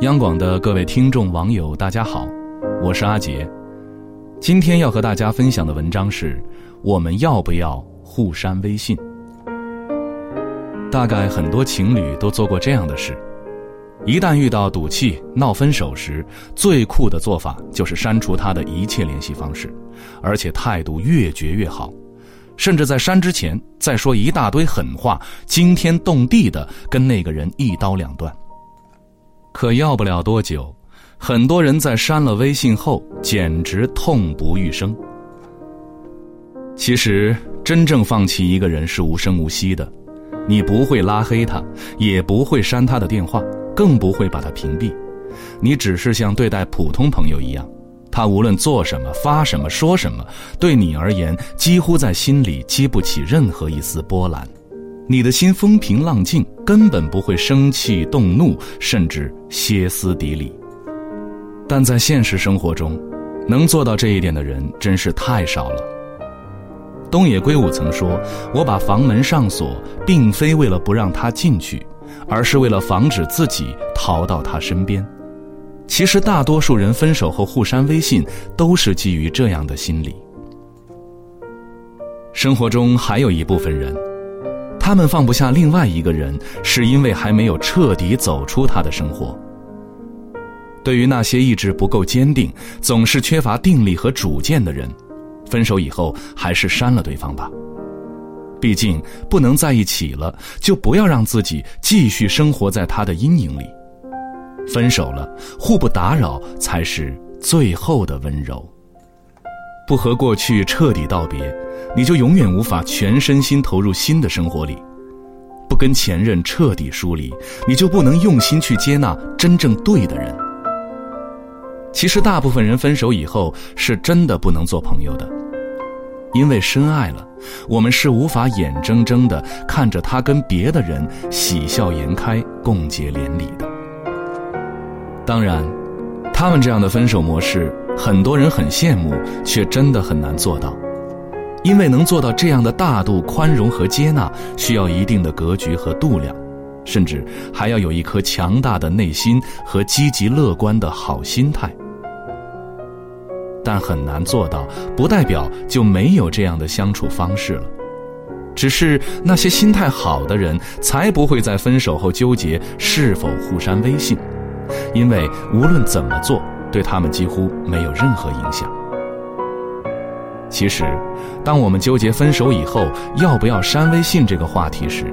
央广的各位听众网友，大家好，我是阿杰。今天要和大家分享的文章是：我们要不要互删微信？大概很多情侣都做过这样的事：一旦遇到赌气、闹分手时，最酷的做法就是删除他的一切联系方式，而且态度越绝越好，甚至在删之前再说一大堆狠话，惊天动地的跟那个人一刀两断。可要不了多久，很多人在删了微信后，简直痛不欲生。其实，真正放弃一个人是无声无息的，你不会拉黑他，也不会删他的电话，更不会把他屏蔽，你只是像对待普通朋友一样，他无论做什么、发什么、说什么，对你而言几乎在心里激不起任何一丝波澜。你的心风平浪静，根本不会生气动怒，甚至歇斯底里。但在现实生活中，能做到这一点的人真是太少了。东野圭吾曾说：“我把房门上锁，并非为了不让他进去，而是为了防止自己逃到他身边。”其实，大多数人分手后互删微信，都是基于这样的心理。生活中还有一部分人。他们放不下另外一个人，是因为还没有彻底走出他的生活。对于那些意志不够坚定、总是缺乏定力和主见的人，分手以后还是删了对方吧。毕竟不能在一起了，就不要让自己继续生活在他的阴影里。分手了，互不打扰才是最后的温柔。不和过去彻底道别，你就永远无法全身心投入新的生活里；不跟前任彻底疏离，你就不能用心去接纳真正对的人。其实，大部分人分手以后是真的不能做朋友的，因为深爱了，我们是无法眼睁睁的看着他跟别的人喜笑颜开、共结连理的。当然，他们这样的分手模式。很多人很羡慕，却真的很难做到，因为能做到这样的大度、宽容和接纳，需要一定的格局和度量，甚至还要有一颗强大的内心和积极乐观的好心态。但很难做到，不代表就没有这样的相处方式了，只是那些心态好的人，才不会在分手后纠结是否互删微信，因为无论怎么做。对他们几乎没有任何影响。其实，当我们纠结分手以后要不要删微信这个话题时，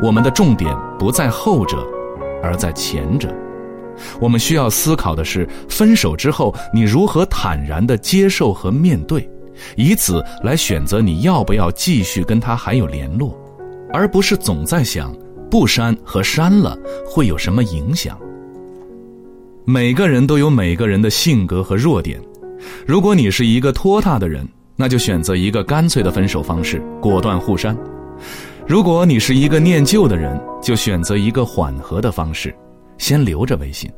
我们的重点不在后者，而在前者。我们需要思考的是，分手之后你如何坦然地接受和面对，以此来选择你要不要继续跟他还有联络，而不是总在想不删和删了会有什么影响。每个人都有每个人的性格和弱点，如果你是一个拖沓的人，那就选择一个干脆的分手方式，果断互删；如果你是一个念旧的人，就选择一个缓和的方式，先留着微信。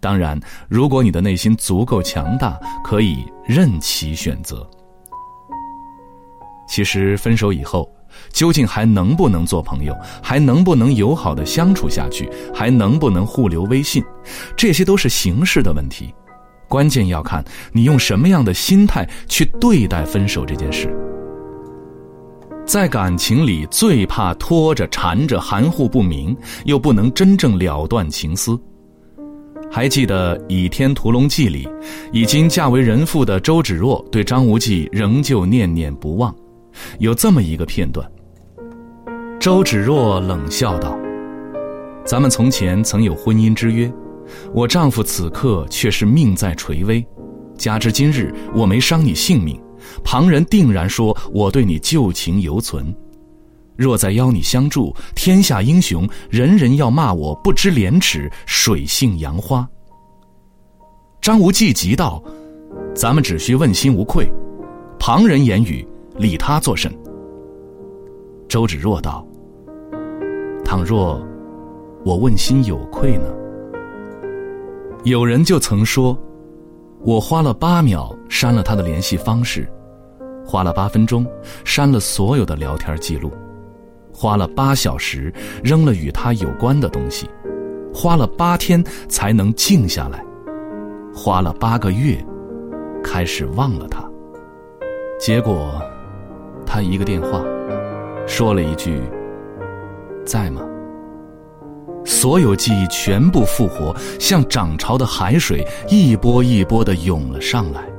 当然，如果你的内心足够强大，可以任其选择。其实分手以后。究竟还能不能做朋友？还能不能友好的相处下去？还能不能互留微信？这些都是形式的问题，关键要看你用什么样的心态去对待分手这件事。在感情里，最怕拖着、缠着、含糊不明，又不能真正了断情丝。还记得《倚天屠龙记》里，已经嫁为人妇的周芷若对张无忌仍旧念念不忘。有这么一个片段，周芷若冷笑道：“咱们从前曾有婚姻之约，我丈夫此刻却是命在垂危，加之今日我没伤你性命，旁人定然说我对你旧情犹存。若再邀你相助，天下英雄人人要骂我不知廉耻，水性杨花。”张无忌急道：“咱们只需问心无愧，旁人言语。”理他作甚？周芷若道：“倘若我问心有愧呢？”有人就曾说：“我花了八秒删了他的联系方式，花了八分钟删了所有的聊天记录，花了八小时扔了与他有关的东西，花了八天才能静下来，花了八个月开始忘了他。结果，他一个电话，说了一句：“在吗？”所有记忆全部复活，像涨潮的海水，一波一波的涌了上来。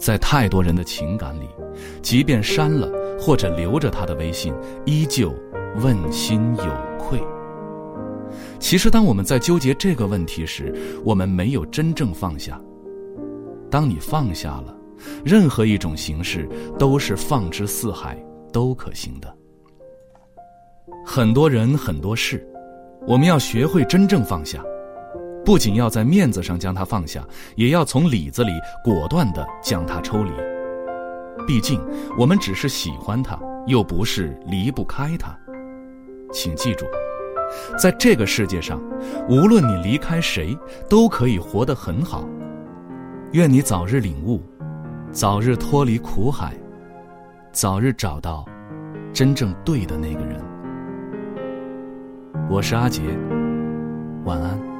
在太多人的情感里，即便删了或者留着他的微信，依旧问心有愧。其实，当我们在纠结这个问题时，我们没有真正放下。当你放下了，任何一种形式都是放之四海都可行的。很多人很多事，我们要学会真正放下，不仅要在面子上将它放下，也要从里子里果断的将它抽离。毕竟我们只是喜欢它，又不是离不开它。请记住，在这个世界上，无论你离开谁，都可以活得很好。愿你早日领悟，早日脱离苦海，早日找到真正对的那个人。我是阿杰，晚安。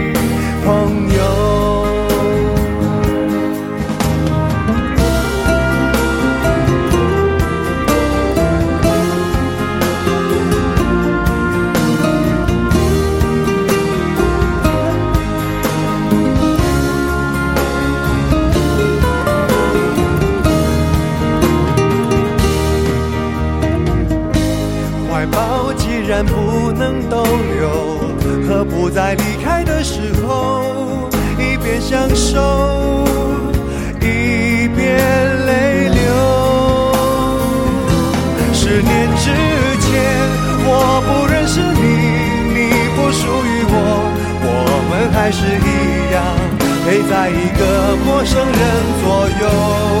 怀抱，既然不能逗留，何不在离开的时候，一边享受，一边泪流？十年之前，我不认识你，你不属于我，我们还是一样，陪在一个陌生人左右。